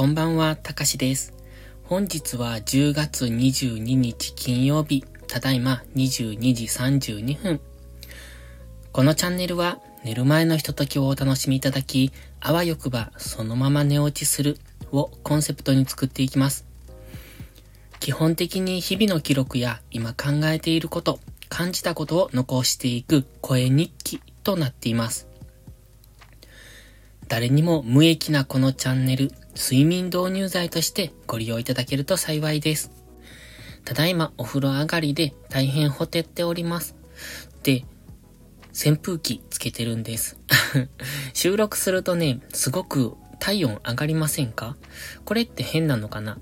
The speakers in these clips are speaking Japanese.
こんばんは、たかしです。本日は10月22日金曜日、ただいま22時32分。このチャンネルは寝る前のひとときをお楽しみいただき、あわよくばそのまま寝落ちするをコンセプトに作っていきます。基本的に日々の記録や今考えていること、感じたことを残していく声日記となっています。誰にも無益なこのチャンネル、睡眠導入剤としてご利用いただけると幸いです。ただいまお風呂上がりで大変ほてっております。で、扇風機つけてるんです。収録するとね、すごく体温上がりませんか？これって変なのかな？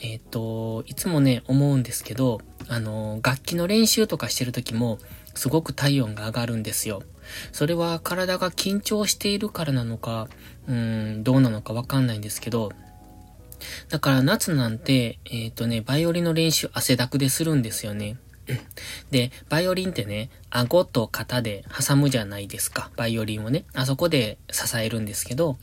えっ、ー、と、いつもね、思うんですけど、あの、楽器の練習とかしてる時も、すごく体温が上がるんですよ。それは体が緊張しているからなのか、うーん、どうなのかわかんないんですけど、だから夏なんて、えっ、ー、とね、バイオリンの練習汗だくでするんですよね。で、バイオリンってね、顎と肩で挟むじゃないですか。バイオリンをね。あそこで支えるんですけど、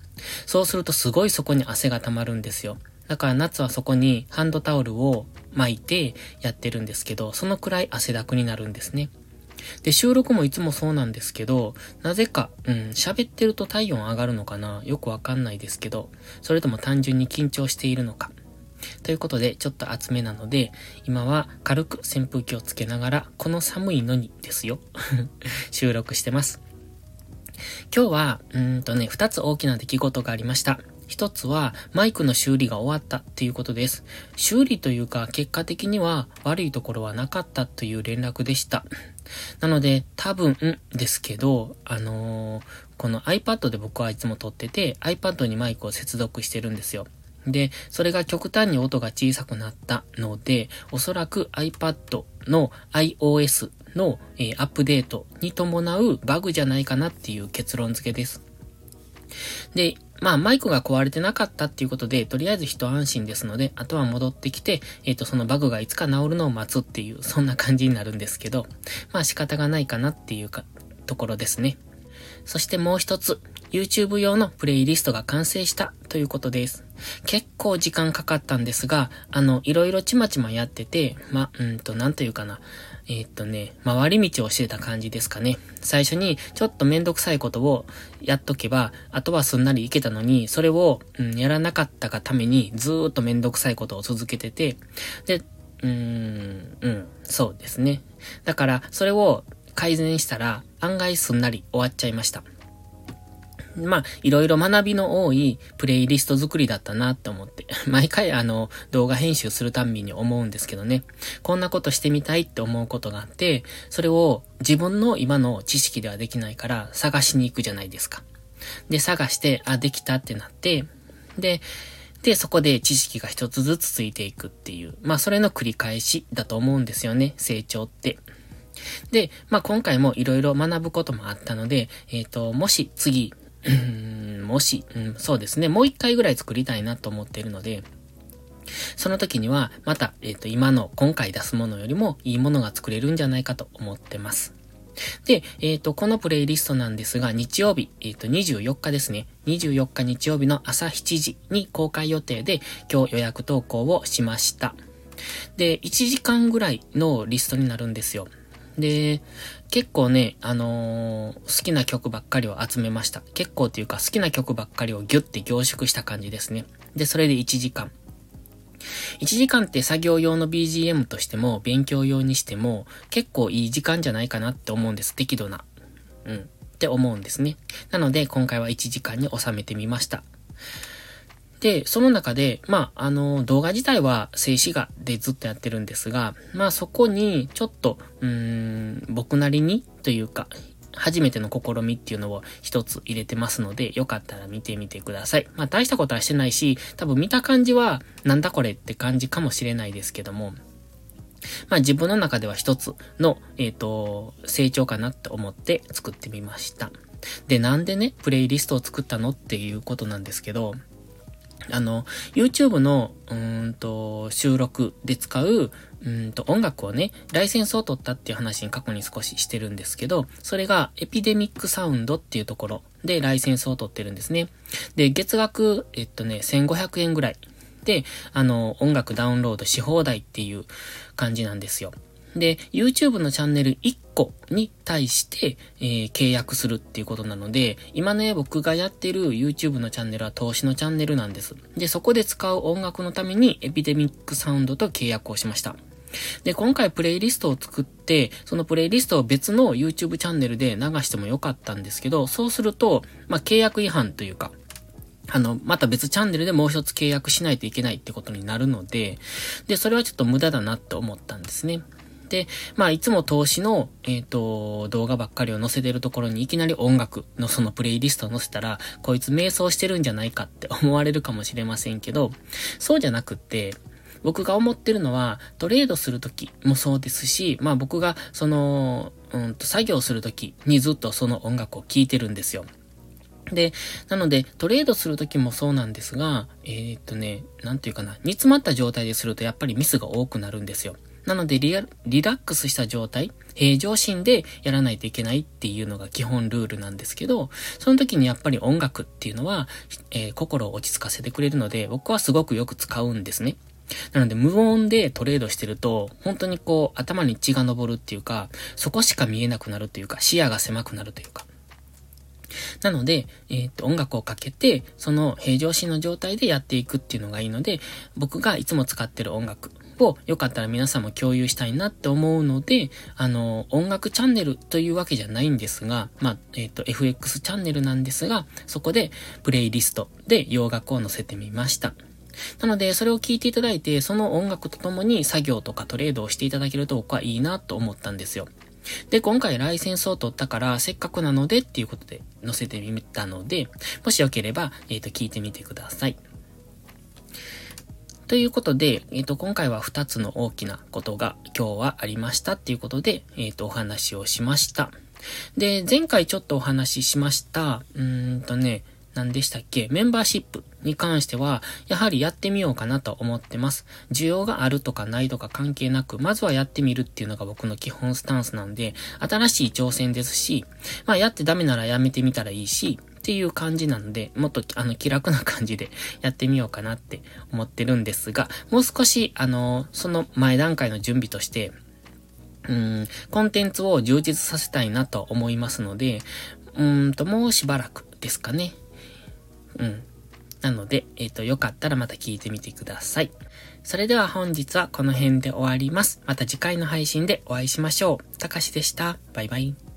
そうするとすごいそこに汗が溜まるんですよ。だから夏はそこにハンドタオルを巻いてやってるんですけど、そのくらい汗だくになるんですね。で、収録もいつもそうなんですけど、なぜか、うん、喋ってると体温上がるのかな？よくわかんないですけど、それとも単純に緊張しているのか？ということで、ちょっと厚めなので、今は軽く扇風機をつけながら、この寒いのにですよ。収録してます。今日は、うんとね、二つ大きな出来事がありました。一つは、マイクの修理が終わったっていうことです。修理というか、結果的には悪いところはなかったという連絡でした。なので、多分ですけど、あのー、この iPad で僕はいつも撮ってて、iPad にマイクを接続してるんですよ。で、それが極端に音が小さくなったので、おそらく iPad の iOS の、えー、アップデートに伴うバグじゃないかなっていう結論付けです。で、まあ、マイクが壊れてなかったっていうことで、とりあえず一安心ですので、あとは戻ってきて、えっ、ー、と、そのバグがいつか治るのを待つっていう、そんな感じになるんですけど、まあ仕方がないかなっていうか、ところですね。そしてもう一つ、YouTube 用のプレイリストが完成したということです。結構時間かかったんですが、あの、いろいろちまちまやってて、ま、うんと、なんというかな。えー、っとね、回り道をしてた感じですかね。最初にちょっとめんどくさいことをやっとけば、あとはすんなりいけたのに、それを、うん、やらなかったがためにずーっとめんどくさいことを続けてて、で、うーん、うん、そうですね。だから、それを改善したら、案外すんなり終わっちゃいました。まあ、いろいろ学びの多いプレイリスト作りだったなって思って、毎回あの、動画編集するたんびに思うんですけどね、こんなことしてみたいって思うことがあって、それを自分の今の知識ではできないから探しに行くじゃないですか。で、探して、あ、できたってなって、で、で、そこで知識が一つずつついていくっていう、まあ、それの繰り返しだと思うんですよね、成長って。で、まあ、今回もいろいろ学ぶこともあったので、えっ、ー、と、もし次、もし、うん、そうですね。もう一回ぐらい作りたいなと思っているので、その時には、また、えっ、ー、と、今の、今回出すものよりもいいものが作れるんじゃないかと思ってます。で、えっ、ー、と、このプレイリストなんですが、日曜日、えっ、ー、と、24日ですね。24日日曜日の朝7時に公開予定で、今日予約投稿をしました。で、1時間ぐらいのリストになるんですよ。で、結構ね、あのー、好きな曲ばっかりを集めました。結構っていうか好きな曲ばっかりをギュッて凝縮した感じですね。で、それで1時間。1時間って作業用の BGM としても、勉強用にしても、結構いい時間じゃないかなって思うんです。適度な。うん。って思うんですね。なので、今回は1時間に収めてみました。で、その中で、まあ、あの、動画自体は静止画でずっとやってるんですが、まあそこに、ちょっと、うん、僕なりにというか、初めての試みっていうのを一つ入れてますので、よかったら見てみてください。まあ大したことはしてないし、多分見た感じは、なんだこれって感じかもしれないですけども、まあ自分の中では一つの、えっ、ー、と、成長かなって思って作ってみました。で、なんでね、プレイリストを作ったのっていうことなんですけど、あの、YouTube の、うんと、収録で使う、うんと、音楽をね、ライセンスを取ったっていう話に過去に少ししてるんですけど、それがエピデミックサウンドっていうところでライセンスを取ってるんですね。で、月額、えっとね、1500円ぐらいで、あの、音楽ダウンロードし放題っていう感じなんですよ。で、YouTube のチャンネル1個に対して、えー、契約するっていうことなので、今ね、僕がやってる YouTube のチャンネルは投資のチャンネルなんです。で、そこで使う音楽のためにエピデミックサウンドと契約をしました。で、今回プレイリストを作って、そのプレイリストを別の YouTube チャンネルで流してもよかったんですけど、そうすると、まあ、契約違反というか、あの、また別チャンネルでもう一つ契約しないといけないってことになるので、で、それはちょっと無駄だなって思ったんですね。で、まあ、いつも投資の、えっ、ー、と、動画ばっかりを載せてるところにいきなり音楽のそのプレイリストを載せたら、こいつ瞑想してるんじゃないかって思われるかもしれませんけど、そうじゃなくって、僕が思ってるのは、トレードするときもそうですし、まあ僕が、その、うんと、作業するときにずっとその音楽を聴いてるんですよ。で、なので、トレードするときもそうなんですが、えー、っとね、なんていうかな、煮詰まった状態でするとやっぱりミスが多くなるんですよ。なのでリラ、ックスした状態、平常心でやらないといけないっていうのが基本ルールなんですけど、その時にやっぱり音楽っていうのは、えー、心を落ち着かせてくれるので、僕はすごくよく使うんですね。なので、無音でトレードしてると、本当にこう、頭に血が昇るっていうか、そこしか見えなくなるというか、視野が狭くなるというか。なので、えっ、と、音楽をかけて、その平常心の状態でやっていくっていうのがいいので、僕がいつも使ってる音楽をよかったら皆さんも共有したいなって思うので、あの、音楽チャンネルというわけじゃないんですが、まあ、えっ、と、FX チャンネルなんですが、そこでプレイリストで洋楽を載せてみました。なので、それを聞いていただいて、その音楽とともに作業とかトレードをしていただけると僕はいいなと思ったんですよ。で、今回ライセンスを取ったから、せっかくなのでっていうことで載せてみたので、もしよければ、えっ、ー、と、聞いてみてください。ということで、えっ、ー、と、今回は2つの大きなことが今日はありましたっていうことで、えっ、ー、と、お話をしました。で、前回ちょっとお話ししました、うーんとね、何でしたっけ？メンバーシップに関しては、やはりやってみようかなと思ってます。需要があるとかないとか関係なく、まずはやってみるっていうのが僕の基本スタンスなんで、新しい挑戦ですし、まあやってダメならやめてみたらいいし、っていう感じなので、もっとあの気楽な感じで やってみようかなって思ってるんですが、もう少しあの、その前段階の準備として、うん、コンテンツを充実させたいなと思いますので、うんと、もうしばらくですかね。うん。なので、えっ、ー、と、よかったらまた聞いてみてください。それでは本日はこの辺で終わります。また次回の配信でお会いしましょう。たかしでした。バイバイ。